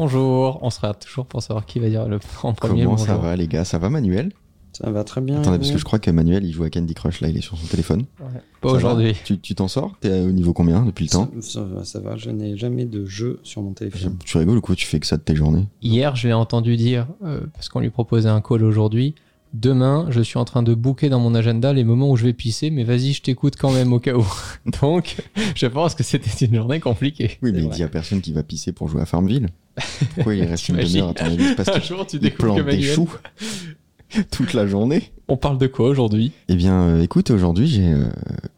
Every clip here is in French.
Bonjour, on sera toujours pour savoir qui va dire le en premier. Comment ça va les gars? Ça va Manuel? Ça va très bien. Attendez, parce que je crois que Manuel il joue à Candy Crush là, il est sur son téléphone. Ouais. Pas aujourd'hui. Tu tu t'en sors? T'es au niveau combien depuis le temps? ça, ça va, ça va, je n'ai jamais de jeu sur mon téléphone. Tu rigoles ou quoi? Tu fais que ça de tes journées? Hier, je l'ai entendu dire, euh, parce qu'on lui proposait un call aujourd'hui. Demain, je suis en train de booker dans mon agenda les moments où je vais pisser, mais vas-y, je t'écoute quand même au cas où. Donc, je pense que c'était une journée compliquée. Oui, mais il dit à personne qui va pisser pour jouer à Farmville. Pourquoi il reste une demi-heure à ton avis Parce Un jour, tu il que des choux toute la journée. On parle de quoi aujourd'hui? Eh bien, euh, écoute, aujourd'hui j'ai euh,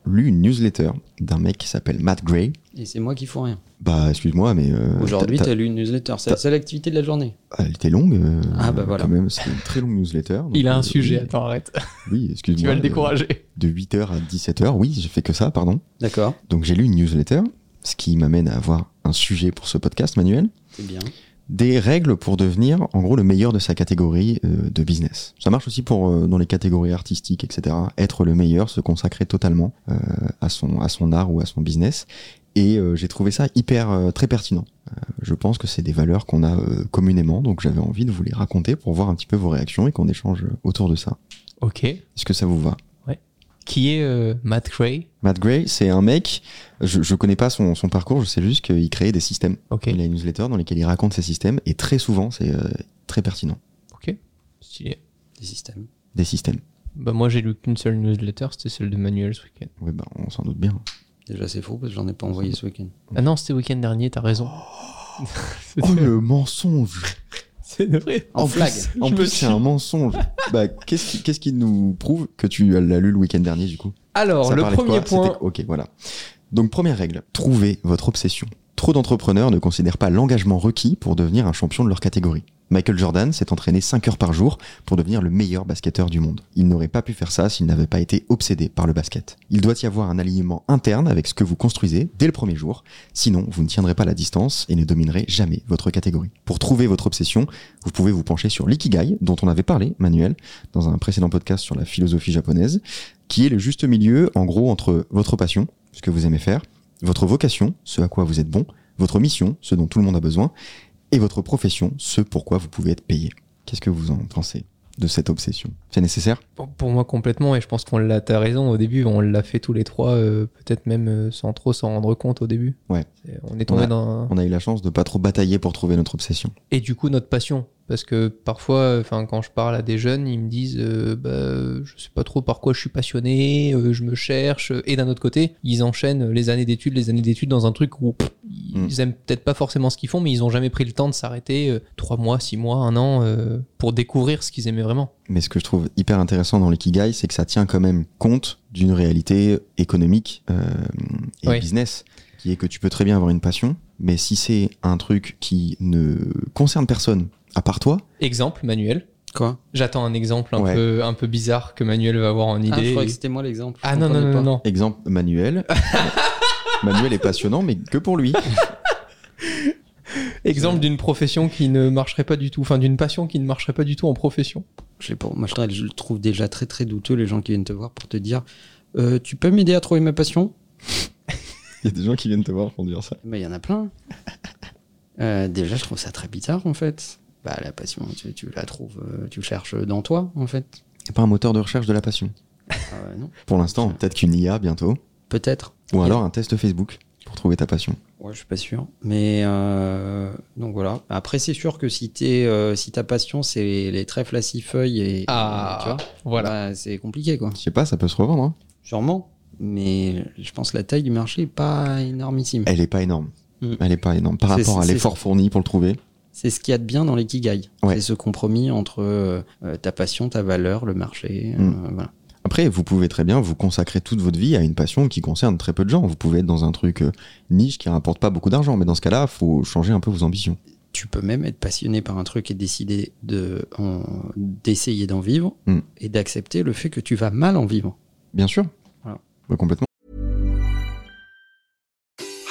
lu une newsletter d'un mec qui s'appelle Matt Gray. Et c'est moi qui fous rien. Bah, excuse-moi, mais euh, Aujourd'hui, t'as- lu une newsletter. C'est la seule activité de la journée. t'as- elle était longue. euh, Ah, bah voilà. Quand même, c'était une très longue newsletter. donc, Il a un euh, sujet, oui, attends, arrête. Oui, excuse-moi. Tu vas le euh, décourager. De 8h à 17h, oui, j'ai fait que ça, pardon. D'accord, Donc j'ai lu une newsletter, ce qui m'amène à avoir un sujet pour ce podcast, Manuel. c'est bien. Des règles pour devenir, en gros, le meilleur de sa catégorie euh, de business. Ça marche aussi pour euh, dans les catégories artistiques, etc. Être le meilleur, se consacrer totalement euh, à son à son art ou à son business. Et euh, j'ai trouvé ça hyper euh, très pertinent. Euh, je pense que c'est des valeurs qu'on a euh, communément, donc j'avais envie de vous les raconter pour voir un petit peu vos réactions et qu'on échange autour de ça. Ok. Est-ce que ça vous va? Qui est euh, Matt Gray? Matt Gray, c'est un mec, je, je connais pas son, son parcours, je sais juste qu'il créait des systèmes. Ok. Il a une newsletter dans lesquelles il raconte ses systèmes et très souvent c'est euh, très pertinent. Ok. Stylé. Des systèmes. Des systèmes. Bah, moi, j'ai lu qu'une seule newsletter, c'était celle de Manuel ce week-end. Oui, bah, on s'en doute bien. Déjà, c'est faux parce que j'en ai pas envoyé ce week-end. Ah non, c'était week-end dernier, t'as raison. Oh le mensonge C'est vrai. En flag. En plus, suis- c'est un mensonge. bah, qu'est-ce qui, qu'est-ce qui nous prouve que tu l'as lu le week-end dernier, du coup? Alors, Ça le premier point. C'était- Ok, voilà. Donc, première règle, trouvez votre obsession. Trop d'entrepreneurs ne considèrent pas l'engagement requis pour devenir un champion de leur catégorie. Michael Jordan s'est entraîné 5 heures par jour pour devenir le meilleur basketteur du monde. Il n'aurait pas pu faire ça s'il n'avait pas été obsédé par le basket. Il doit y avoir un alignement interne avec ce que vous construisez dès le premier jour, sinon vous ne tiendrez pas la distance et ne dominerez jamais votre catégorie. Pour trouver votre obsession, vous pouvez vous pencher sur l'ikigai, dont on avait parlé, Manuel, dans un précédent podcast sur la philosophie japonaise, qui est le juste milieu, en gros, entre votre passion, ce que vous aimez faire, votre vocation, ce à quoi vous êtes bon, votre mission, ce dont tout le monde a besoin, et votre profession, ce pourquoi vous pouvez être payé. Qu'est-ce que vous en pensez de cette obsession? C'est nécessaire? Pour, pour moi complètement, et je pense qu'on l'a, t'as raison, au début, on l'a fait tous les trois, euh, peut-être même euh, sans trop s'en rendre compte au début. Ouais. C'est- On est tombé On a- dans... On a eu la chance de pas trop batailler pour trouver notre obsession. Et du coup, notre passion. Parce que parfois, enfin, quand je parle à des jeunes, ils me disent, euh, bah, je sais pas trop par quoi je suis passionné, euh, je me cherche. Et d'un autre côté, ils enchaînent les années d'études, les années d'études dans un truc où pff, ils Mm. aiment peut-être pas forcément ce qu'ils font, mais ils ont jamais pris le temps de s'arrêter euh, trois mois, six mois, un an euh, pour découvrir ce qu'ils aimaient vraiment. Mais ce que je trouve hyper intéressant dans l'ikigai, c'est que ça tient quand même compte d'une réalité économique et Oui. business, qui est que tu peux très bien avoir une passion, mais si c'est un truc qui ne concerne personne à part toi, Exemple, Manuel. Quoi J'attends un exemple un, Ouais. peu, un peu bizarre que Manuel va avoir en Ah, je idée. croyais que c'était moi l'exemple. Ah non, non, non, pas. non, non. exemple Manuel. Manuel est passionnant, mais que pour lui. Exemple d'une profession qui ne marcherait pas du tout, enfin d'une passion qui ne marcherait pas du tout en profession. Je sais pas, moi je, je le trouve déjà très très douteux les gens qui viennent te voir pour te dire Euh, Tu peux m'aider à trouver ma passion? Il y a des gens qui viennent te voir pour dire ça. Mais il y en a plein. Euh, déjà, je trouve ça très bizarre en fait. Bah, la passion, tu, tu la trouves, euh, tu cherches dans toi en fait. C'est pas un moteur de recherche de la passion. Ouais, non Pour l'instant, peut-être qu'une IA bientôt, Peut-être. ou alors un test Facebook pour trouver ta passion. Ouais, je suis pas sûr. Mais euh, donc voilà. Après, c'est sûr que si, t'es, euh, si ta passion c'est les, les trèfles à six feuilles et. Ah, tu vois, Voilà. bah, c'est compliqué quoi. Je sais pas, ça peut se revendre. hein. Sûrement. Mais je pense que la taille du marché est pas énormissime. Elle est pas énorme. Mm. Elle est pas énorme. Par rapport à l'effort fourni pour le trouver, C'est ce qu'il y a de bien dans l'ikigai. Ouais. C'est ce compromis entre euh, euh, ta passion, ta valeur, le marché. euh, Mm. voilà. Après, vous pouvez très bien vous consacrer toute votre vie à une passion qui concerne très peu de gens. Vous pouvez être dans un truc euh, niche qui rapporte pas beaucoup d'argent, mais dans ce cas-là, faut changer un peu vos ambitions. Tu peux même être passionné par un truc et décider de, d'essayer d'en vivre Mm. et d'accepter le fait que tu vas mal en vivre. Bien sûr. Voilà. Ouais, complètement.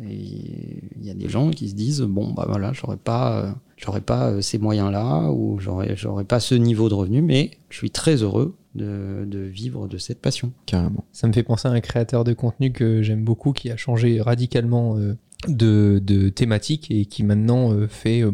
Il y a des gens qui se disent bon bah voilà j'aurais pas euh, j'aurais pas euh, ces moyens là ou j'aurais j'aurais pas ce niveau de revenu mais je suis très heureux de, de vivre de cette passion. Carrément. Ça me fait penser à un créateur de contenu que j'aime beaucoup qui a changé radicalement euh, de, de thématique et qui maintenant euh, fait euh,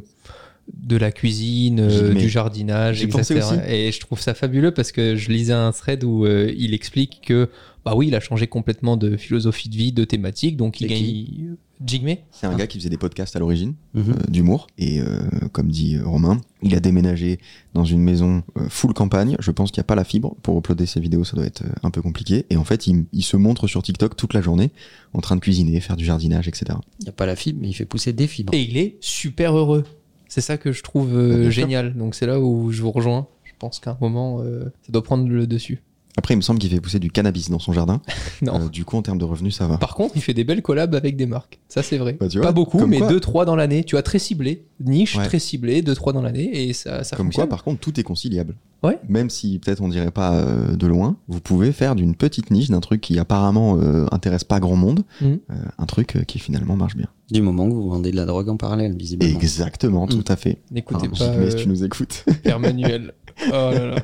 de la cuisine, euh, du jardinage, etc. Et je trouve ça fabuleux parce que je lisais un thread où euh, il explique que bah oui, il a changé complètement de philosophie de vie, de thématique, donc il gagne. Jigme C'est un gars qui faisait des podcasts à l'origine, Mhm. euh, d'humour. Et euh, comme dit Romain, il a déménagé dans une maison euh, full campagne. Je pense qu'il n'y a pas la fibre. Pour uploader ses vidéos, ça doit être euh, un peu compliqué. Et en fait, il, il se montre sur TikTok toute la journée en train de cuisiner, faire du jardinage, etc. Il n'y a pas la fibre mais il fait pousser des fibres. Et il est super heureux. C'est ça que je trouve euh, génial. Donc c'est là où je vous rejoins. Je pense qu'à un moment, euh, ça doit prendre le dessus. Après, il me semble qu'il fait pousser du cannabis dans son jardin. Non. Euh, du coup, en termes de revenus, ça va. Par contre, il fait des belles collabs avec des marques. Ça, c'est vrai. Bah, tu vois, pas beaucoup, mais quoi. 2-3 dans l'année. Tu as très ciblé. Niche Ouais. très ciblée, 2-3 dans l'année. Et ça, ça Comme fonctionne. quoi, par contre, tout est conciliable. Ouais. Même si peut-être on dirait pas euh, de loin, vous pouvez faire d'une petite niche, d'un truc qui apparemment euh, intéresse pas grand monde, Mhm. euh, un truc euh, qui finalement marche bien. Du moment que vous vendez de la drogue en parallèle visiblement. Exactement, tout à fait. N'écoutez pas Jigme, si tu nous écoutes. Père Manuel. Oh là là.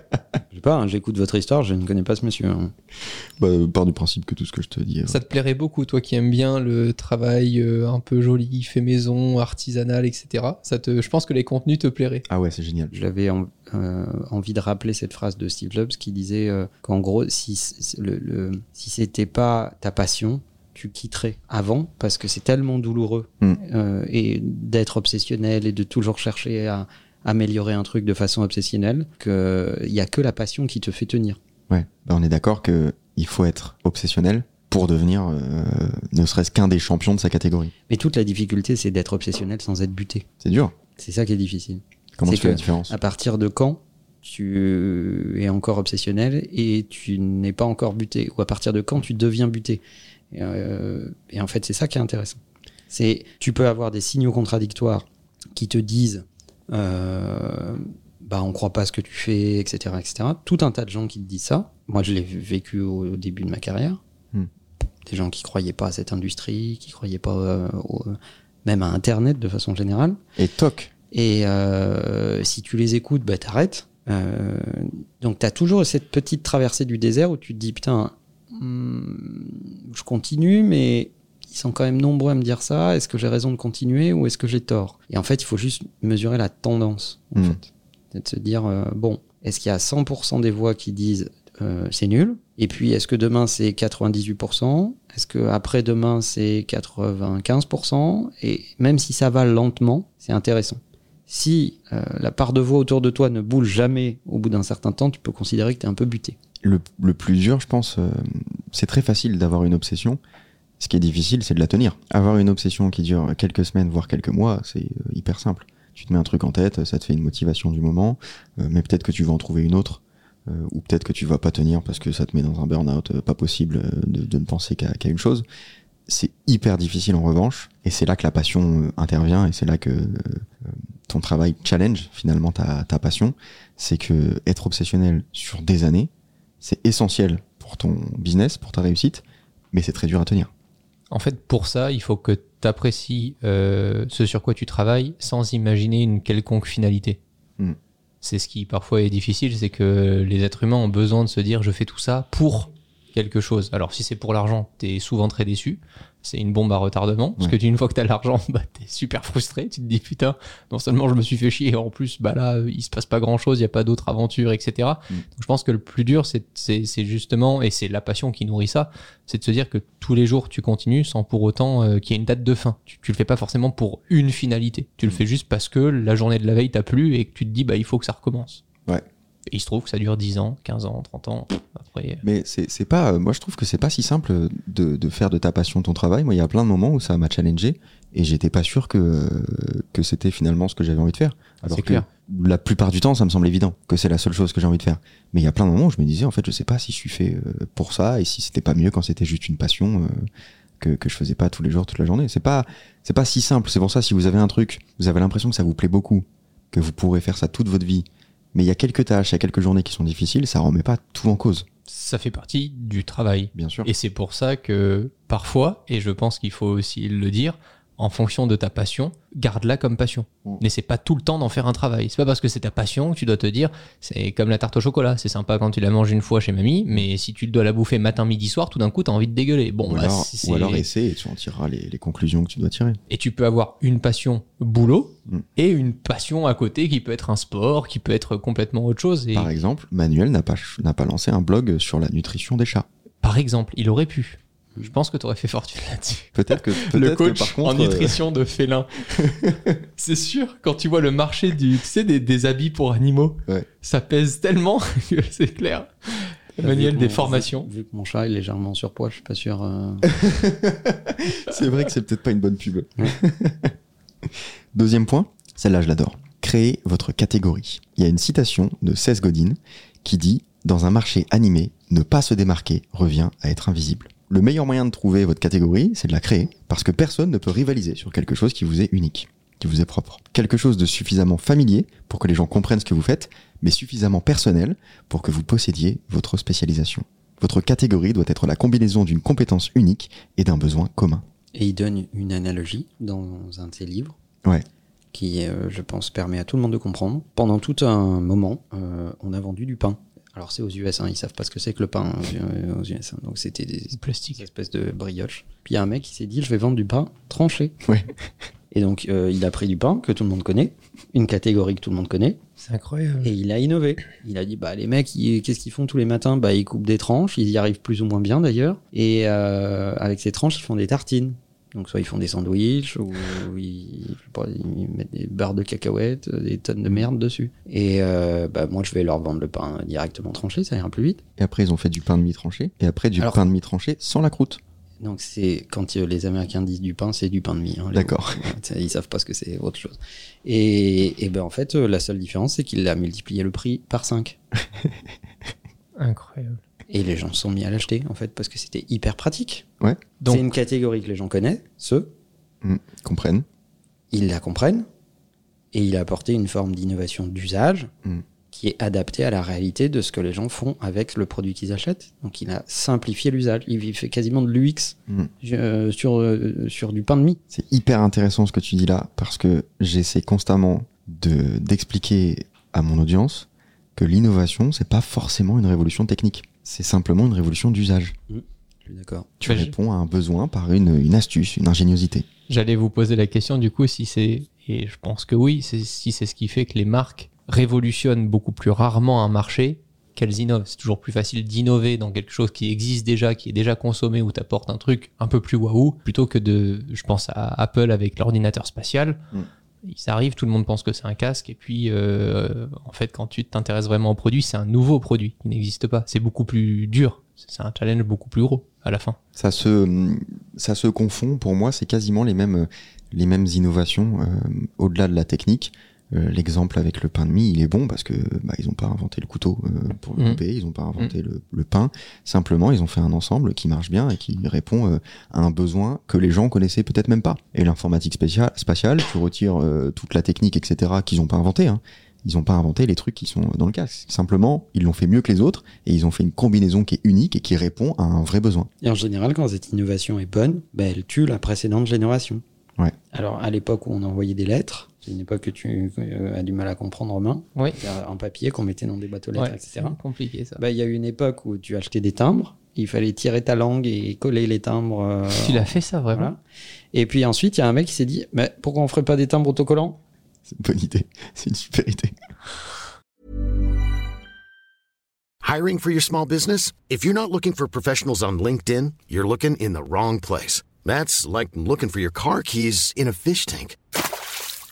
Je sais pas, hein, j'écoute votre histoire, je ne connais pas ce monsieur. hein. bah, euh, part du principe que tout ce que je te dis. euh, Ça te plairait beaucoup, toi qui aimes bien le travail euh, un peu joli, fait maison, artisanal, etc. Ça te, je pense que les contenus te plairaient. Ah ouais, c'est génial. J'avais en- euh, envie de rappeler cette phrase de Steve Jobs qui disait euh, qu'en gros, si, c- le, le- si c'était pas ta passion, tu quitterais avant parce que c'est tellement douloureux Mm. euh, et d'être obsessionnel et de toujours chercher à améliorer un truc de façon obsessionnelle qu'il y a que la passion qui te fait tenir. Ouais, bah, on est d'accord que il faut être obsessionnel pour devenir euh, ne serait-ce qu'un des champions de sa catégorie. Mais toute la difficulté, c'est d'être obsessionnel sans être buté. C'est dur. C'est ça qui est difficile. Comment tu fais la différence À partir de quand tu es encore obsessionnel et tu n'es pas encore buté Ou à partir de quand tu deviens buté et, euh, et en fait, c'est ça qui est intéressant. C'est tu peux avoir des signaux contradictoires qui te disent euh, bah on croit pas à ce que tu fais, etc., etc. Tout un tas de gens qui te disent ça. Moi, je l'ai vécu au, début de ma carrière. Hmm. Des gens qui croyaient pas à cette industrie, qui croyaient pas euh, au- même à Internet de façon générale. Et toc. Et euh, si tu les écoutes, bah t'arrêtes. Euh, donc t'as toujours cette petite traversée du désert où tu te dis putain, hmm, je continue, mais ils sont quand même nombreux à me dire ça. Est-ce que j'ai raison de continuer ou est-ce que j'ai tort? Et en fait, il faut juste mesurer la tendance. En Mm. fait, c'est de se dire euh, bon, est-ce qu'il y a 100% des voix qui disent euh, c'est nul? Et puis est-ce que demain c'est 98% Est-ce que après demain c'est 95% Et même si ça va lentement, c'est intéressant. Si euh, la part de voix autour de toi ne bouge jamais au bout d'un certain temps, tu peux considérer que tu es un peu buté. Le, le plus dur, je pense, c'est très facile d'avoir une obsession. Ce qui est difficile, c'est de la tenir. Avoir une obsession qui dure quelques semaines, voire quelques mois, c'est euh, hyper simple. Tu te mets un truc en tête, ça te fait une motivation du moment, euh, mais peut-être que tu vas en trouver une autre, euh, ou peut-être que tu vas pas tenir parce que ça te met dans un burn-out, pas possible de, ne penser qu'à une chose. C'est hyper difficile en revanche, et c'est là que la passion intervient, et c'est là que ton travail challenge finalement ta, ta passion. C'est que être obsessionnel sur des années, c'est essentiel pour ton business, pour ta réussite, mais c'est très dur à tenir. En fait, pour ça, il faut que tu apprécies ce sur quoi tu travailles sans imaginer une quelconque finalité. Mm. C'est ce qui parfois est difficile, c'est que les êtres humains ont besoin de se dire je fais tout ça pour quelque chose. Alors si c'est pour l'argent, t'es souvent très déçu. C'est une bombe à retardement. Parce Ouais. que tu- une fois que t'as l'argent, bah, t'es super frustré. Tu te dis putain, non seulement je me suis fait chier, et en plus, bah là, il se passe pas grand chose, il y a pas d'autres aventures, etc. Mm. Donc je pense que le plus dur, c'est justement, et c'est la passion qui nourrit ça, c'est de se dire que tous les jours tu continues sans pour autant euh, qu'il y ait une date de fin. Tu, tu le fais pas forcément pour une finalité. Tu le fais juste parce que la journée de la veille t'a plu et que tu te dis bah il faut que ça recommence. Et il se trouve que ça dure 10 ans, 15 ans, 30 ans. Après, Mais c'est c'est pas, euh, moi je trouve que c'est pas si simple de, de faire de ta passion ton travail. Moi, il y a plein de moments où ça m'a challengé et j'étais pas sûr que, que c'était finalement ce que j'avais envie de faire. Alors c'est que clair. la plupart du temps, ça me semble évident que c'est la seule chose que j'ai envie de faire. Mais il y a plein de moments où je me disais, en fait, je sais pas si je suis fait euh, pour ça et si c'était pas mieux quand c'était juste une passion euh, que, que je faisais pas tous les jours, toute la journée. C'est pas, c'est pas si simple. C'est pour ça, si vous avez un truc, vous avez l'impression que ça vous plaît beaucoup, que vous pourrez faire ça toute votre vie, mais il y a quelques tâches, il y a quelques journées qui sont difficiles, ça remet pas tout en cause, Ça fait partie du travail. bien sûr. Et c'est pour ça que parfois, et je pense qu'il faut aussi le dire, en fonction de ta passion, garde-la comme passion. Mm. N'essaie pas tout le temps d'en faire un travail. C'est pas parce que c'est ta passion que tu dois te dire, c'est comme la tarte au chocolat. C'est sympa quand tu la manges une fois chez mamie, mais si tu dois la bouffer matin, midi, soir, tout d'un coup, t'as envie de dégueuler. Bon, ou, bah, alors, ou alors essaie et tu en tireras les, les conclusions que tu dois tirer. Et tu peux avoir une passion boulot Mm. et une passion à côté qui peut être un sport, qui peut être complètement autre chose. Et Par exemple, Manuel n'a pas, n'a pas lancé un blog sur la nutrition des chats. par exemple, il aurait pu. Je pense que tu aurais fait fortune là-dessus. Peut-être que, le que coach par contre, en euh, nutrition de félin. c'est sûr, quand tu vois le marché du, tu sais, des, des habits pour animaux, Ouais. ça pèse tellement que c'est clair. Manuel, des mon- formations. Vu, vu que mon chat est légèrement surpoids, je suis pas sûr. euh, c'est vrai que c'est peut-être pas une bonne pub. Ouais. Deuxième point, celle-là je l'adore. Créez votre catégorie. Il y a une citation de Seth Godin qui dit Dans un marché animé, ne pas se démarquer revient à être invisible. Le meilleur moyen de trouver votre catégorie, c'est de la créer, parce que personne ne peut rivaliser sur quelque chose qui vous est unique, qui vous est propre. Quelque chose de suffisamment familier pour que les gens comprennent ce que vous faites, mais suffisamment personnel pour que vous possédiez votre spécialisation. Votre catégorie doit être la combinaison d'une compétence unique et d'un besoin commun. Et il donne une analogie dans un de ses livres. Ouais. Qui, euh, je pense, permet à tout le monde de comprendre. Pendant tout un moment, euh, on a vendu du pain. Alors c'est aux US, hein, ils savent pas ce que c'est que le pain aux US. hein. donc c'était des, Plastique. espèces de brioches. Puis il y a un mec qui s'est dit, je vais vendre du pain tranché. Ouais. Et donc euh, il a pris du pain que tout le monde connaît, une catégorie que tout le monde connaît, C'est incroyable. et il a innové. Il a dit, bah les mecs, qu'est-ce qu'ils font tous les matins? Bah ils coupent des tranches, ils y arrivent plus ou moins bien d'ailleurs. Et euh, avec ces tranches, ils font des tartines. Donc soit ils font des sandwichs, ou ils, pas, mettent des barres de cacahuètes, des tonnes de merde dessus. Et euh, bah moi je vais leur vendre le pain directement tranché, ça ira plus vite. Et après, ils ont fait du pain de mie tranché. Et après, du Alors- pain de mie tranché sans la croûte. Donc c'est quand euh, les Américains disent du pain, c'est du pain de mie. hein, D'accord. Ils savent pas ce que c'est autre chose. Et, et ben en fait, euh, la seule différence, c'est qu'il a multiplié le prix par 5. Incroyable. Et les gens se sont mis à l'acheter, en fait, parce que c'était hyper pratique. Ouais. C'est une catégorie que les gens connaissent, ceux, Comprennent. ils la comprennent, et il a apporté une forme d'innovation d'usage Mm. qui est adaptée à la réalité de ce que les gens font avec le produit qu'ils achètent. Donc il a simplifié l'usage. Il fait quasiment de l'UX Mm. euh, sur, euh, sur du pain de mie. C'est hyper intéressant ce que tu dis là, parce que j'essaie constamment de, d'expliquer à mon audience que l'innovation, c'est pas forcément une révolution technique. C'est simplement une révolution d'usage. Je suis d'accord. Tu Bah, je- réponds à un besoin par une, une astuce, une ingéniosité. J'allais vous poser la question du coup si c'est, et je pense que oui, c'est- si c'est ce qui fait que les marques révolutionnent beaucoup plus rarement un marché qu'elles innovent. C'est toujours plus facile d'innover dans quelque chose qui existe déjà, qui est déjà consommé, où tu apportes un truc un peu plus waouh, plutôt que de, je pense à Apple avec l'ordinateur spatial. Mm. Ils arrivent, tout le monde pense que c'est un casque, et puis euh, en fait, quand tu t'intéresses vraiment au produit, c'est un nouveau produit qui n'existe pas. C'est beaucoup plus dur. C'est un challenge beaucoup plus gros à la fin. Ça se, ça se confond, pour moi, c'est quasiment les mêmes, les mêmes innovations euh, au-delà de la technique. Euh, L'exemple avec le pain de mie, il est bon parce que bah, ils n'ont pas inventé le couteau euh, pour le Mhm. couper, ils n'ont pas inventé le, le pain. Simplement, ils ont fait un ensemble qui marche bien et qui répond euh, à un besoin que les gens connaissaient peut-être même pas. Et l'informatique spécia- spatiale, tu retires euh, toute la technique, etc., qu'ils n'ont pas inventé. Hein. Ils n'ont pas inventé les trucs qui sont dans le casque. Simplement, ils l'ont fait mieux que les autres et ils ont fait une combinaison qui est unique et qui répond à un vrai besoin. Et en général, quand cette innovation est bonne, ben, elle tue la précédente génération. Ouais. Alors, à l'époque où on envoyait des lettres, c'est une époque que tu euh, as du mal à comprendre, Romain, Oui. en papier qu'on mettait dans des boîtes aux lettres, Ouais, etc. c'est compliqué ça. Bah, Il y a eu une époque où tu achetais des timbres, il fallait tirer ta langue et coller les timbres. euh, tu l'as fait ça vraiment voilà. Et puis ensuite, il y a un mec qui s'est dit mais pourquoi on ferait pas des timbres autocollants? C'est une bonne idée. C'est une super idée. Hiring for your small business? If you're not looking for professionals on LinkedIn, you're looking in the wrong place. That's like looking for your car keys in a fish tank.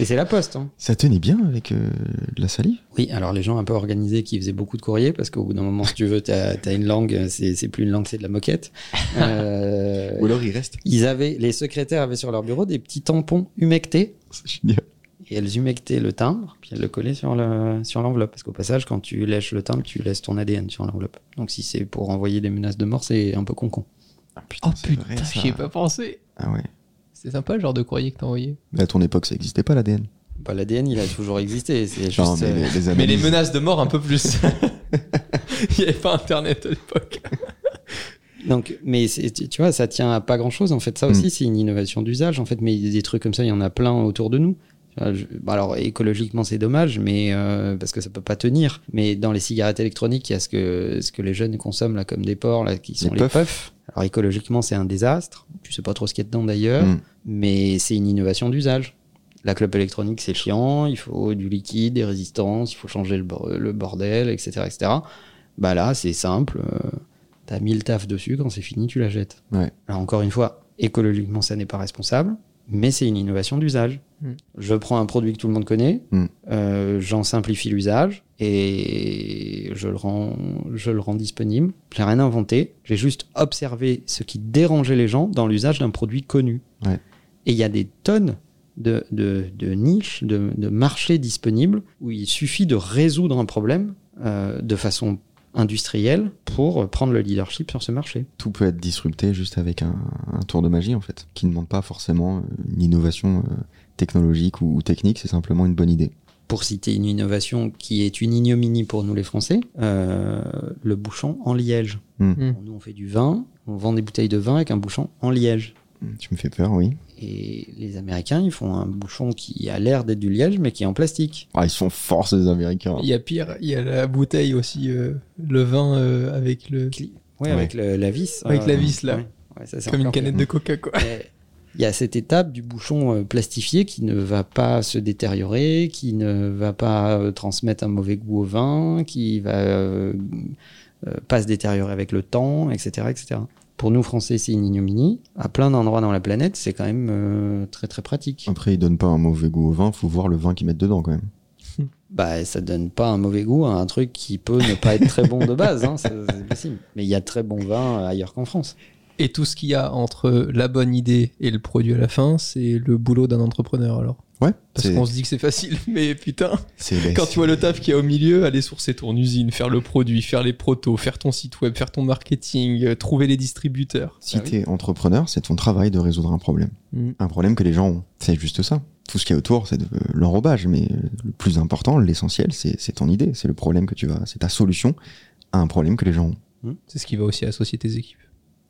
Et c'est la poste. hein. Ça tenait bien avec euh, de la salive Oui, alors les gens un peu organisés qui faisaient beaucoup de courriers, parce qu'au bout d'un moment, si tu veux, t'as as une langue, c'est plus une langue, c'est de la moquette. Euh, Ou alors il reste ils avaient, les secrétaires avaient sur leur bureau des petits tampons humectés, C'est génial. et elles humectaient le timbre, puis elles le collaient sur le sur l'enveloppe. Parce qu'au passage, quand tu lèches le timbre, tu laisses ton ADN sur l'enveloppe. Donc si c'est pour envoyer des menaces de mort, c'est un peu con-con. Ah, putain, Oh putain, j'y ai pas pensé. Ah ouais. C'est sympa le genre de courrier que t'as envoyé. Mais à ton époque, ça n'existait pas l'ADN. Bah, L'ADN, il a toujours existé. C'est juste. Non, mais euh, les, les Mais les menaces de mort un peu plus. Il n'y avait pas internet à l'époque. Donc, mais c'est- tu vois, ça tient à pas grand chose. En fait, ça aussi, Mm. c'est une innovation d'usage. En fait, mais des trucs comme ça, il y en a plein autour de nous. Bah alors, écologiquement, c'est dommage, mais euh, parce que ça peut pas tenir. Mais dans les cigarettes électroniques, il y a ce que, ce que les jeunes consomment là, comme des porcs, là, qui sont les, Les puffs. puffs. Alors, écologiquement, c'est un désastre. Tu sais pas trop ce qu'il y a dedans d'ailleurs, Mm. mais c'est une innovation d'usage. La clope électronique, c'est chiant. Il faut du liquide, des résistances, il faut changer le, bor- le bordel, etc., etc. Bah là, c'est simple. euh, T'as mis le taf dessus, quand c'est fini, tu la jettes. Ouais. Alors encore une fois, écologiquement, ça n'est pas responsable, mais c'est une innovation d'usage. Mm. Je prends un produit que tout le monde connaît, Mm. euh, j'en simplifie l'usage et je le rends, je le rends disponible. J'ai rien inventé, j'ai juste observé ce qui dérangeait les gens dans l'usage d'un produit connu. Ouais. Et il y a des tonnes de, de, de niches, de, de marchés disponibles où il suffit de résoudre un problème euh, de façon industrielle pour prendre le leadership sur ce marché. Tout peut être disrupté juste avec un, un tour de magie, en fait, qui ne demande pas forcément euh, une innovation euh, technologique ou, ou technique, c'est simplement une bonne idée. Pour citer une innovation qui est une ignominie pour nous les Français, euh, le bouchon en liège. Hmm. Hmm. Nous, on fait du vin, on vend des bouteilles de vin avec un bouchon en liège. Tu me fais peur, oui. Et les Américains, ils font un bouchon qui a l'air d'être du liège, mais qui est en plastique. Ah, ils sont forts, ces Américains. Il y a pire, il y a la bouteille aussi, euh, le vin euh, avec le. Cli- Ouais, Ouais. avec le- la vis. Avec euh, la vis, là. ouais. Ouais, ça, c'est Comme une canette de coca, quoi. Il y a cette étape du bouchon plastifié qui ne va pas se détériorer, qui ne va pas transmettre un mauvais goût au vin, qui va pas se détériorer avec le temps, etc., etc. Pour nous Français, c'est une ignominie. À plein d'endroits dans la planète, c'est quand même euh, très très pratique. Après, ils donnent pas un mauvais goût au vin, faut voir le vin qu'ils mettent dedans, quand même. Bah, ça donne pas un mauvais goût à un truc qui peut ne pas être très bon de base, hein, c'est possible. Mais il y a de très bons vins ailleurs qu'en France. Et tout ce qu'il y a entre la bonne idée et le produit à la fin, c'est le boulot d'un entrepreneur alors. Ouais, Parce qu'on se dit que c'est facile, mais putain, c'est quand tu vois le taf qu'il y a au milieu, aller sourcer ton usine, faire le produit, faire les protos, faire ton site web, faire ton marketing, euh, trouver les distributeurs. Si Ah oui. t'es entrepreneur, c'est ton travail de résoudre un problème. Mm. Un problème que les gens ont. C'est juste ça. Tout ce qu'il y a autour, c'est de- l'enrobage, mais euh, le plus important, l'essentiel, c'est c'est ton idée, c'est le problème que tu vas, c'est ta solution à un problème que les gens ont. C'est ce qui va aussi associer tes équipes.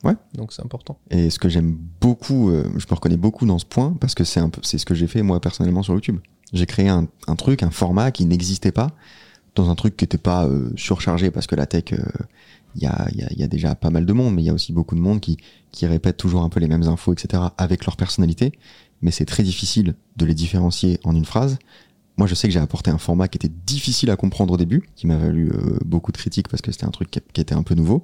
Ouais. Donc c'est important. Et ce que j'aime beaucoup, euh, je me reconnais beaucoup dans ce point parce que c'est un peu, c'est ce que j'ai fait moi personnellement sur YouTube. J'ai créé un, un truc, un format qui n'existait pas dans un truc qui n'était pas euh, surchargé parce que la tech, euh, il y, a, y, a, y a déjà pas mal de monde, mais il y a aussi beaucoup de monde qui, qui répète toujours un peu les mêmes infos, etc. avec leur personnalité. Mais c'est très difficile de les différencier en une phrase. Moi, je sais que j'ai apporté un format qui était difficile à comprendre au début, qui m'a valu euh, beaucoup de critiques parce que c'était un truc qui, qui était un peu nouveau.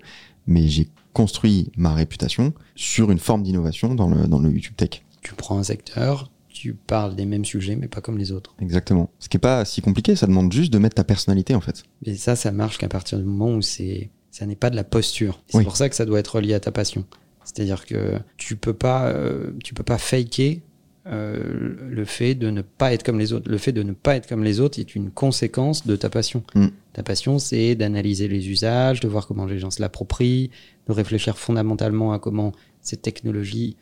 Mais j'ai construit ma réputation sur une forme d'innovation dans le, dans le YouTube Tech. Tu prends un secteur, tu parles des mêmes sujets, mais pas comme les autres. Exactement. Ce qui est pas si compliqué, ça demande juste de mettre ta personnalité en fait. Et ça, ça marche qu'à partir du moment où c'est, ça n'est pas de la posture. C'est Oui. pour ça que ça doit être relié à ta passion. C'est-à-dire que tu peux pas, euh, tu peux pas faker euh, le fait de ne pas être comme les autres. Le fait de ne pas être comme les autres est une conséquence de ta passion. Mm. Ta passion, c'est d'analyser les usages, de voir comment les gens se l'approprient, de réfléchir fondamentalement à comment cette technologie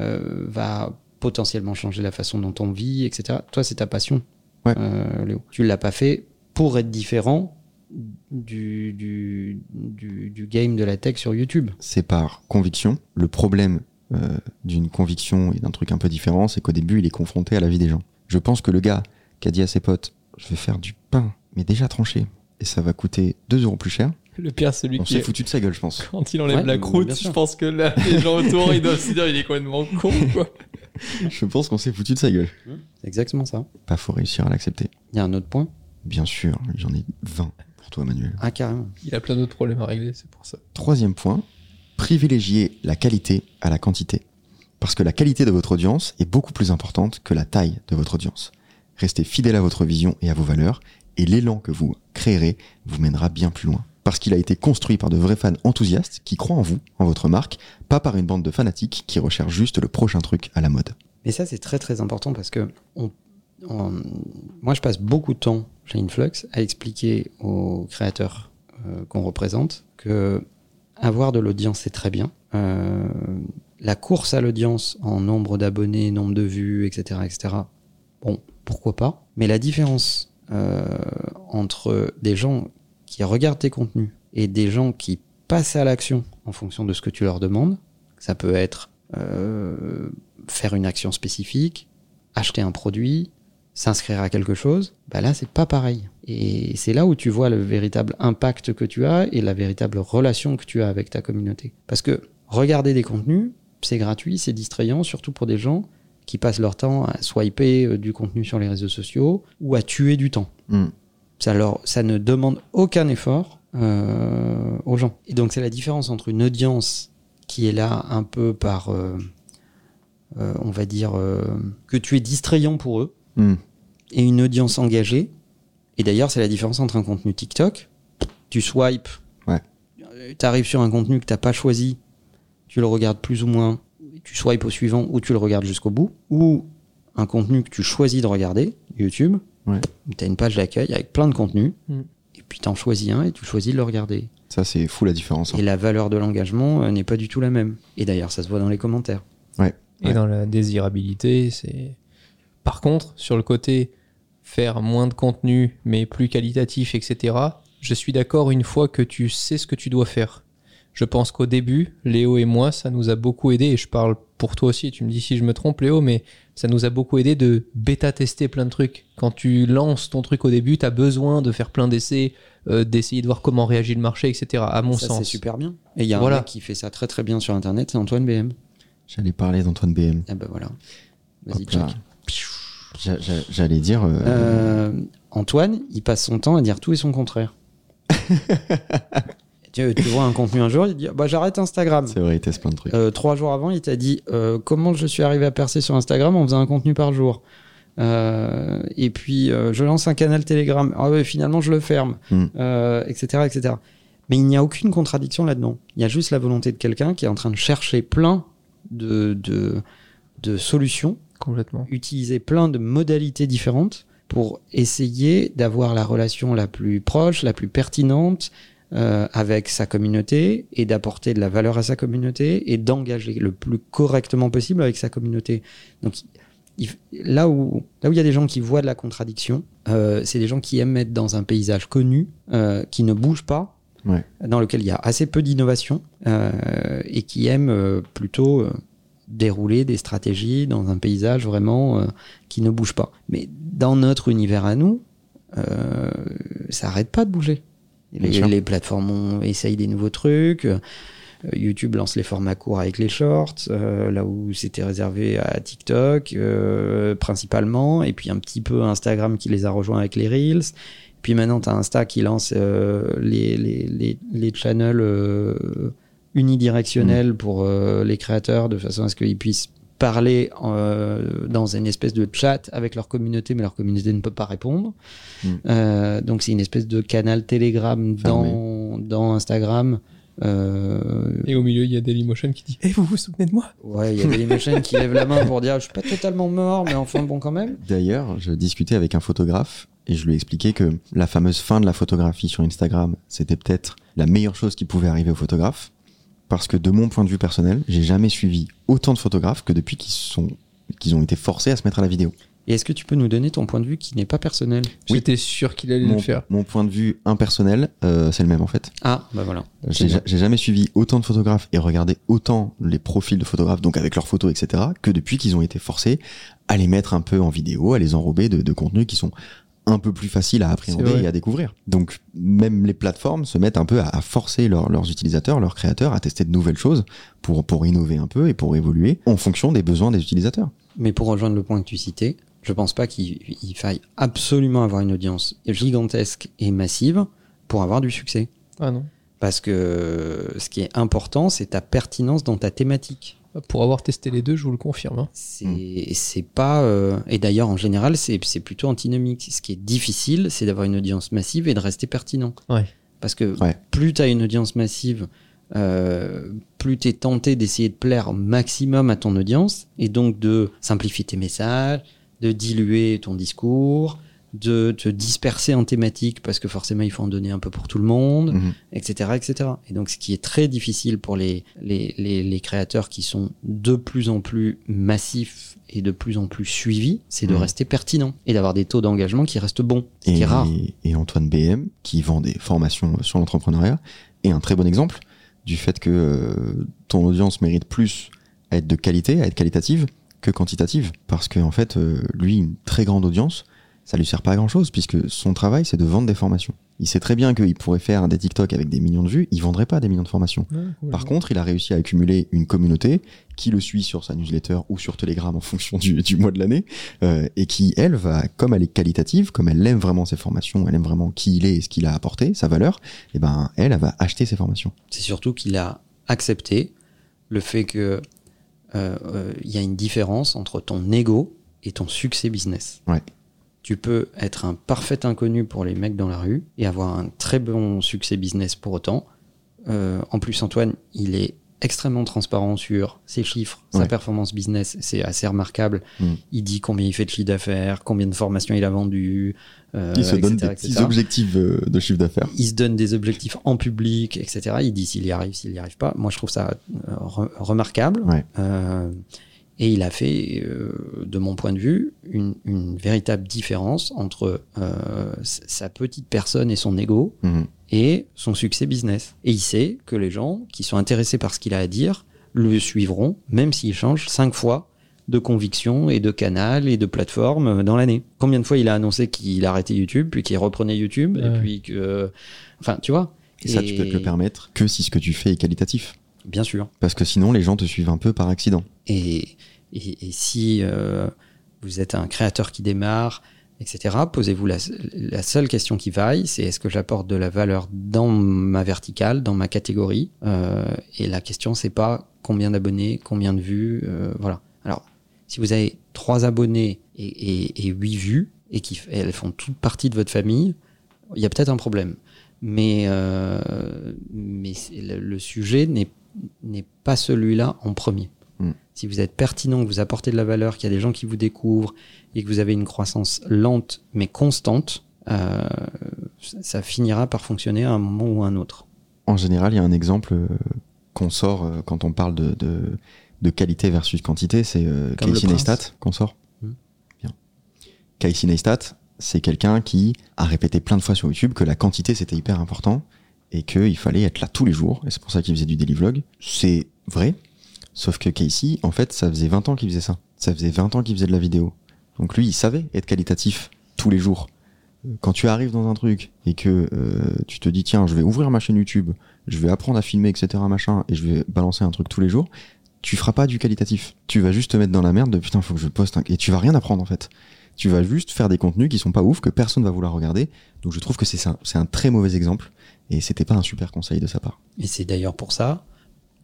euh, va potentiellement changer la façon dont on vit, etc. Toi, c'est ta passion, Ouais. euh, Léo. Tu l'as pas fait pour être différent du, du, du, du game de la tech sur YouTube. C'est par conviction. Le problème d'une conviction et d'un truc un peu différent, c'est qu'au début, il est confronté à la vie des gens. Je pense que le gars qui a dit à ses potes, je vais faire du pain, mais déjà tranché, et ça va coûter 2 euros plus cher, Le pire, celui On qui s'est est- foutu de sa gueule, je pense. quand il enlève Ouais, la croûte, je pense que là, les gens autour, ils doivent se dire, il est complètement con, quoi. Je pense qu'on s'est foutu de sa gueule. C'est exactement ça. Pas faut réussir à l'accepter. Il y a un autre point? Bien sûr, j'en ai 20 pour toi, Manuel. Ah, carrément. Il a plein d'autres problèmes à régler, c'est pour ça. Troisième point, privilégier la qualité à la quantité. Parce que la qualité de votre audience est beaucoup plus importante que la taille de votre audience. Restez fidèle à votre vision et à vos valeurs, et l'élan que vous créerez vous mènera bien plus loin. Parce qu'il a été construit par de vrais fans enthousiastes qui croient en vous, en votre marque, pas par une bande de fanatiques qui recherchent juste le prochain truc à la mode. Mais ça, c'est très très important parce que moi, je passe beaucoup de temps chez Influx à expliquer aux créateurs euh, qu'on représente que avoir de l'audience, c'est très bien. Euh, la course à l'audience en nombre d'abonnés, nombre de vues, etc., etc., bon, pourquoi pas. Mais la différence euh, entre des gens qui regardent tes contenus et des gens qui passent à l'action en fonction de ce que tu leur demandes, ça peut être euh, faire une action spécifique, acheter un produit, s'inscrire à quelque chose, bah là c'est pas pareil. Et c'est là où tu vois le véritable impact que tu as et la véritable relation que tu as avec ta communauté. Parce que regarder des contenus, c'est gratuit, c'est distrayant, surtout pour des gens qui passent leur temps à swiper euh, du contenu sur les réseaux sociaux ou à tuer du temps. Hmm. Ça, leur, ça ne demande aucun effort euh, aux gens. Et donc c'est la différence entre une audience qui est là un peu par, euh, euh, on va dire, que tu es distrayant pour eux, Hmm. Et une audience engagée. Et d'ailleurs, c'est la différence entre un contenu TikTok. Tu swipes, Ouais. tu arrives sur un contenu que tu pas choisi, tu le regardes plus ou moins, tu swipes au suivant ou tu le regardes jusqu'au bout, ou un contenu que tu choisis de regarder, YouTube, Ouais. tu as une page d'accueil avec plein de contenus, Mm. et puis tu en choisis un et tu choisis de le regarder. Ça, c'est fou la différence. hein. Et la valeur de l'engagement euh, n'est pas du tout la même. Et d'ailleurs, ça se voit dans les commentaires. Et Ouais. dans la désirabilité, c'est. Par contre, sur le côté faire moins de contenu, mais plus qualitatif, etc., je suis d'accord une fois que tu sais ce que tu dois faire. Je pense qu'au début, Léo et moi, ça nous a beaucoup aidé, et je parle pour toi aussi, tu me dis si je me trompe, Léo, mais ça nous a beaucoup aidé de bêta-tester plein de trucs. Quand tu lances ton truc au début, tu as besoin de faire plein d'essais, euh, d'essayer de voir comment réagit le marché, etc., à mon ça, sens. c'est super bien. Et il y a Voilà. un mec qui fait ça très très bien sur Internet, c'est Antoine BM. J'allais parler d'Antoine BM. Ah bah voilà. Vas-y, là. J'allais dire. euh, Euh, Antoine, il passe son temps à dire tout et son contraire. tu, tu vois un contenu un jour, il dit bah, j'arrête Instagram. C'est vrai, il teste plein de trucs. Euh, trois jours avant, il t'a dit comment je suis arrivé à percer sur Instagram en faisant un contenu par jour? Euh, et puis euh, je lance un canal Telegram. Ah ouais, finalement je le ferme, Hmm. Euh, etc., etc. Mais il n'y a aucune contradiction là-dedans. Il y a juste la volonté de quelqu'un qui est en train de chercher plein de, de, de solutions Complètement. utiliser plein de modalités différentes pour essayer d'avoir la relation la plus proche, la plus pertinente euh, avec sa communauté et d'apporter de la valeur à sa communauté et d'engager le plus correctement possible avec sa communauté. Donc il- là où là où il y a des gens qui voient de la contradiction, euh, c'est des gens qui aiment être dans un paysage connu, euh, qui ne bouge pas, Ouais. dans lequel il y a assez peu d'innovation euh, et qui aiment euh, plutôt euh, dérouler des stratégies dans un paysage vraiment euh, qui ne bouge pas. Mais dans notre univers à nous, euh, ça arrête pas de bouger. Les, plateformes ont- essayent des nouveaux trucs. euh, YouTube lance les formats courts avec les shorts, euh, là où c'était réservé à TikTok euh, principalement, et puis un petit peu Instagram qui les a rejoints avec les Reels. Puis maintenant, tu as Insta qui lance euh, les, les, les, les channels unidirectionnels pour euh, les créateurs de façon à ce qu'ils puissent parler euh, dans une espèce de chat avec leur communauté, mais leur communauté ne peut pas répondre. Mm. Euh, donc c'est une espèce de canal Telegram dans, dans Instagram. Euh, Et au milieu, il y a Dailymotion qui dit Eh, vous vous souvenez de moi? Ouais, il y a Dailymotion qui lève la main pour dire je suis pas totalement mort, mais enfin bon quand même. D'ailleurs, je discutais avec un photographe et je lui ai expliqué que la fameuse fin de la photographie sur Instagram, c'était peut-être la meilleure chose qui pouvait arriver aux photographes. Parce que de mon point de vue personnel, j'ai jamais suivi autant de photographes que depuis qu'ils sont, qu'ils ont été forcés à se mettre à la vidéo. Et est-ce que tu peux nous donner ton point de vue qui n'est pas personnel? Oui. J'étais sûr qu'il allait Mon, le faire. mon point de vue impersonnel, euh, c'est le même en fait. Ah, bah voilà. J'ai jamais suivi autant de photographes et regardé autant les profils de photographes, donc avec leurs photos, etc., que depuis qu'ils ont été forcés à les mettre un peu en vidéo, à les enrober de, de contenus qui sont un peu plus facile à appréhender et à découvrir. Donc même les plateformes se mettent un peu à, à forcer leurs- leurs utilisateurs, leurs créateurs à tester de nouvelles choses pour, pour innover un peu et pour évoluer en fonction des besoins des utilisateurs. Mais pour rejoindre le point que tu citais, je pense pas qu'il il faille absolument avoir une audience gigantesque et massive pour avoir du succès. Ah non. Parce que ce qui est important, c'est ta pertinence dans ta thématique. Pour avoir testé les deux, je vous le confirme. hein. C'est c'est pas. euh, et d'ailleurs, en général, c'est c'est plutôt antinomique. Ce qui est difficile, c'est d'avoir une audience massive et de rester pertinent. Ouais. Parce que Ouais. plus tu as une audience massive, euh, plus tu es tenté d'essayer de plaire au maximum à ton audience et donc de simplifier tes messages, de diluer ton discours, de te disperser en thématiques parce que forcément il faut en donner un peu pour tout le monde, Mhm. etc., etc. Et donc ce qui est très difficile pour les, les, les, les créateurs qui sont de plus en plus massifs et de plus en plus suivis, c'est de Mhm. rester pertinent et d'avoir des taux d'engagement qui restent bons, ce qui Et, est rare. et Antoine BM, qui vend des formations sur l'entrepreneuriat, est un très bon exemple du fait que euh, ton audience mérite plus à être de qualité, à être qualitative, que quantitative. Parce qu'en en fait, euh, lui, une très grande audience, ça lui sert pas à grand chose, puisque son travail, c'est de vendre des formations. Il sait très bien qu'il pourrait faire des TikTok avec des millions de vues, il vendrait pas des millions de formations. Par contre, il a réussi à accumuler une communauté qui le suit sur sa newsletter ou sur Telegram en fonction du, du mois de l'année, euh, et qui, elle, va, comme elle est qualitative, comme elle aime vraiment ses formations, elle aime vraiment qui il est et ce qu'il a apporté, sa valeur, et ben, elle, elle va acheter ses formations. C'est surtout qu'il a accepté le fait que euh, euh, il y a une différence entre ton ego et ton succès business. Ouais. Tu peux être un parfait inconnu pour les mecs dans la rue et avoir un très bon succès business pour autant. Euh, en plus, Antoine, il est extrêmement transparent sur ses chiffres, sa performance business, c'est assez remarquable. Mm. Il dit combien il fait de chiffre d'affaires, combien de formations il a vendu. euh, il se donne etc., des petits objectifs euh, de chiffre d'affaires. Il se donne des objectifs en public, etc. Il dit s'il y arrive, s'il n'y arrive pas. Moi, je trouve ça euh, re- remarquable. Ouais. Euh, et il a fait, euh, de mon point de vue, une, une véritable différence entre euh, sa petite personne et son ego Mhm. et son succès business. Et il sait que les gens qui sont intéressés par ce qu'il a à dire le suivront, même s'il change cinq fois de conviction et de canal et de plateforme dans l'année. Combien de fois il a annoncé qu'il arrêtait YouTube, puis qu'il reprenait YouTube, et puis que... Enfin, tu vois Et ça, tu peux te le permettre que si ce que tu fais est qualitatif. Bien sûr. Parce que sinon, les gens te suivent un peu par accident. Et, et, et si euh, vous êtes un créateur qui démarre, etc., posez-vous la, seule question qui vaille, c'est est-ce que j'apporte de la valeur dans ma verticale, dans ma catégorie Euh, Et la question, c'est pas combien d'abonnés, combien de vues, euh, voilà. Alors, si vous avez trois abonnés et, et, et huit vues, et qui et elles font toute partie de votre famille, il y a peut-être un problème. Mais, euh, mais le, sujet n'est pas celui-là en premier. Si vous êtes pertinent, que vous apportez de la valeur, qu'il y a des gens qui vous découvrent et que vous avez une croissance lente mais constante, euh, ça- finira par fonctionner à un moment ou à un autre. En général, il y a un exemple euh, qu'on sort euh, quand on parle de, de, de qualité versus quantité, c'est euh, Casey Neistat qu'on sort. Hmm. Bien. Casey Neistat, c'est quelqu'un qui a répété plein de fois sur YouTube que la quantité c'était hyper important et qu'il fallait être là tous les jours. Et c'est pour ça qu'il faisait du daily vlog. C'est vrai. Sauf que Casey, en fait, ça faisait 20 ans qu'il faisait ça. Ça faisait 20 ans qu'il faisait de la vidéo. Donc lui, il savait être qualitatif tous les jours. Quand tu arrives dans un truc et que euh, tu te dis tiens, je vais ouvrir ma chaîne YouTube, je vais apprendre à filmer, etc. machin, et je vais balancer un truc tous les jours, tu feras pas du qualitatif. Tu vas juste te mettre dans la merde de putain, faut que je poste un... et tu vas rien apprendre en fait. Tu vas juste faire des contenus qui sont pas ouf, que personne va vouloir regarder. Donc je trouve que c'est c'est un très mauvais exemple et c'était pas un super conseil de sa part. Et c'est d'ailleurs pour ça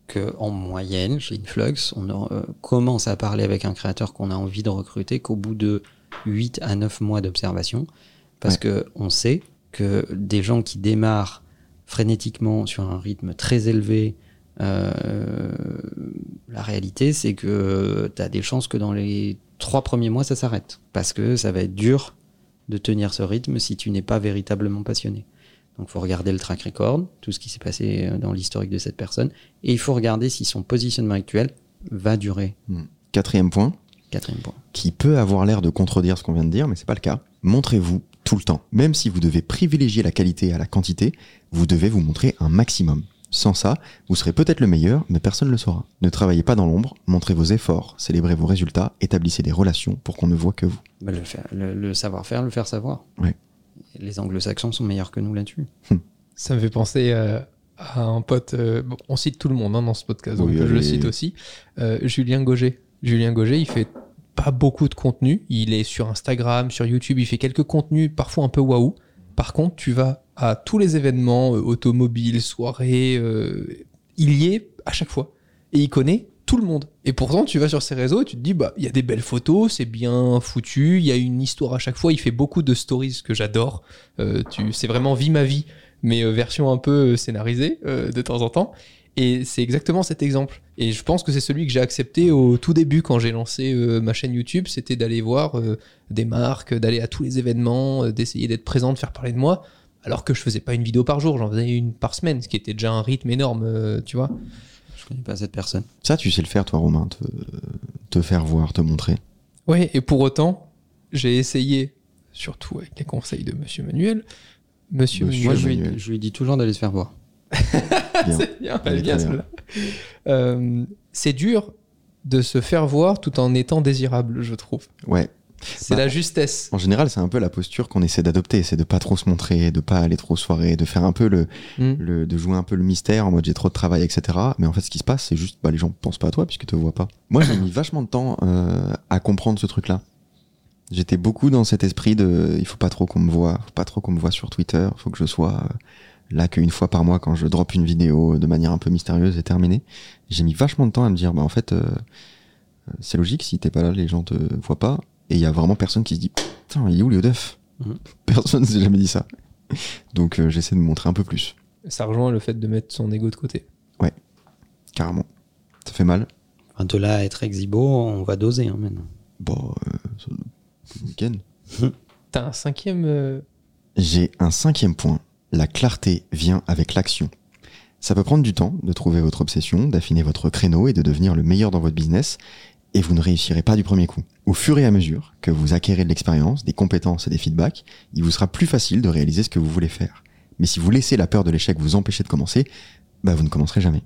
que en moyenne, chez Influx, on euh, commence à parler avec un créateur qu'on a envie de recruter qu'au bout de 8 à 9 mois d'observation. Parce Ouais. que on sait que des gens qui démarrent frénétiquement sur un rythme très élevé, euh, la réalité, c'est que tu as des chances que dans les trois premiers mois, ça s'arrête. Parce que ça va être dur de tenir ce rythme si tu n'es pas véritablement passionné. Donc, il faut regarder le track record, tout ce qui s'est passé euh, dans l'historique de cette personne, et il faut regarder si son positionnement actuel va durer. Quatrième point, Quatrième point. qui peut avoir l'air de contredire ce qu'on vient de dire, mais c'est pas le cas. Montrez-vous tout le temps. Même si vous devez privilégier la qualité à la quantité, vous devez vous montrer un maximum. Sans ça, vous serez peut-être le meilleur, mais personne ne le saura. Ne travaillez pas dans l'ombre, montrez vos efforts, célébrez vos résultats, établissez des relations pour qu'on ne voit que vous. Bah, le- le savoir-faire, le faire savoir. Ouais. Les anglo-saxons sont meilleurs que nous là-dessus. Ça me fait penser euh, à un pote. euh, bon, on cite tout le monde hein, dans ce podcast, donc je le cite aussi. Euh, Julien Gauger. Julien Gauger, il fait pas beaucoup de contenu. Il est sur Instagram, sur YouTube. Il fait quelques contenus, parfois un peu waouh. Par contre, tu vas à tous les événements euh, automobiles, soirées, euh, il y est à chaque fois. Et il connaît tout le monde. Et pourtant, tu vas sur ses réseaux et tu te dis, bah, il y a des belles photos, c'est bien foutu, il y a une histoire à chaque fois. Il fait beaucoup de stories que j'adore. Euh, c'est vraiment vie ma vie, mais euh, version un peu euh, scénarisée de temps en temps. Et c'est exactement cet exemple. Et je pense que c'est celui que j'ai accepté au tout début quand j'ai lancé ma chaîne YouTube, c'était d'aller voir des marques, d'aller à tous les événements, d'essayer d'être présent, de faire parler de moi, alors que je faisais pas une vidéo par jour, j'en faisais une par semaine, ce qui était déjà un rythme énorme, tu vois. Je connais pas cette personne. Ça, tu sais le faire, toi, Romain, te, te faire voir, te montrer. Ouais, et pour autant, j'ai essayé, surtout avec les conseils de Monsieur Manuel, Monsieur, Monsieur Moi, Manuel, je lui, Manuel. je lui dis toujours d'aller se faire voir. Bien. c'est bien. Euh, c'est dur de se faire voir tout en étant désirable, je trouve. Ouais. C'est Bah, la justesse. En général, c'est un peu la posture qu'on essaie d'adopter, c'est de pas trop se montrer, de pas aller trop aux soirées, de faire un peu le, Mm. le- de jouer un peu le mystère en mode j'ai trop de travail, etc. Mais en fait, ce qui se passe, c'est juste, bah, les gens pensent pas à toi puisqu'ils te voient pas. Moi, j'ai mis vachement de temps euh, à comprendre ce truc-là. J'étais beaucoup dans cet esprit de, il faut pas trop qu'on me voit, faut pas trop qu'on me voit sur Twitter, faut que je sois euh, là qu'une fois par mois quand je drop une vidéo de manière un peu mystérieuse et terminée. J'ai mis vachement de temps à me dire, bah en fait, euh, c'est logique, si t'es pas là, les gens te voient pas. Et il y a vraiment personne qui se dit, putain, il est où Léo Duff Mhm. Personne ne s'est jamais dit ça. Donc euh, j'essaie de me montrer un peu plus, Ça rejoint le fait de mettre son ego de côté. carrément. Ça fait mal. Enfin, de là à être exhibo, on va doser hein, maintenant. Bon, euh, ça- week-end. T'as un cinquième. euh, J'ai un cinquième point. La clarté vient avec l'action. Ça peut prendre du temps de trouver votre obsession, d'affiner votre créneau et de devenir le meilleur dans votre business, et vous ne réussirez pas du premier coup. Au fur et à mesure que vous acquérez de l'expérience, des compétences et des feedbacks, il vous sera plus facile de réaliser ce que vous voulez faire. Mais si vous laissez la peur de l'échec vous empêcher de commencer, bah vous ne commencerez jamais.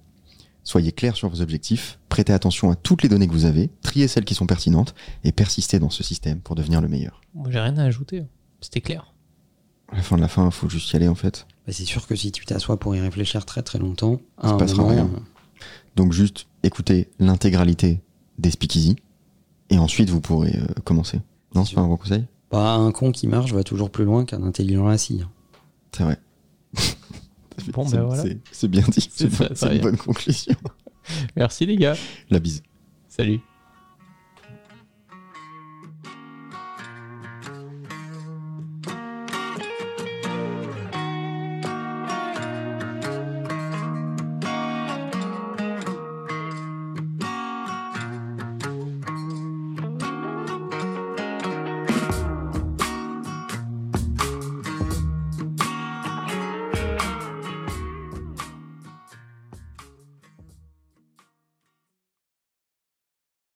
Soyez clair sur vos objectifs, prêtez attention à toutes les données que vous avez, triez celles qui sont pertinentes et persistez dans ce système pour devenir le meilleur. Moi, j'ai rien à ajouter. C'était clair. À la fin de la fin, faut juste y aller en fait. Bah, c'est sûr que si tu t'assois pour y réfléchir très très longtemps, à Ça un passera moment, rien. euh, Donc juste écoutez l'intégralité des speakeasy et ensuite vous pourrez euh, commencer. Non, c'est pas un bon conseil? Bah, un con qui marche va toujours plus loin qu'un intelligent assis. hein. C'est vrai. Bon, C'est- ben voilà. c'est- bien dit. C'est une bonne conclusion. Merci les gars. La bise. Salut.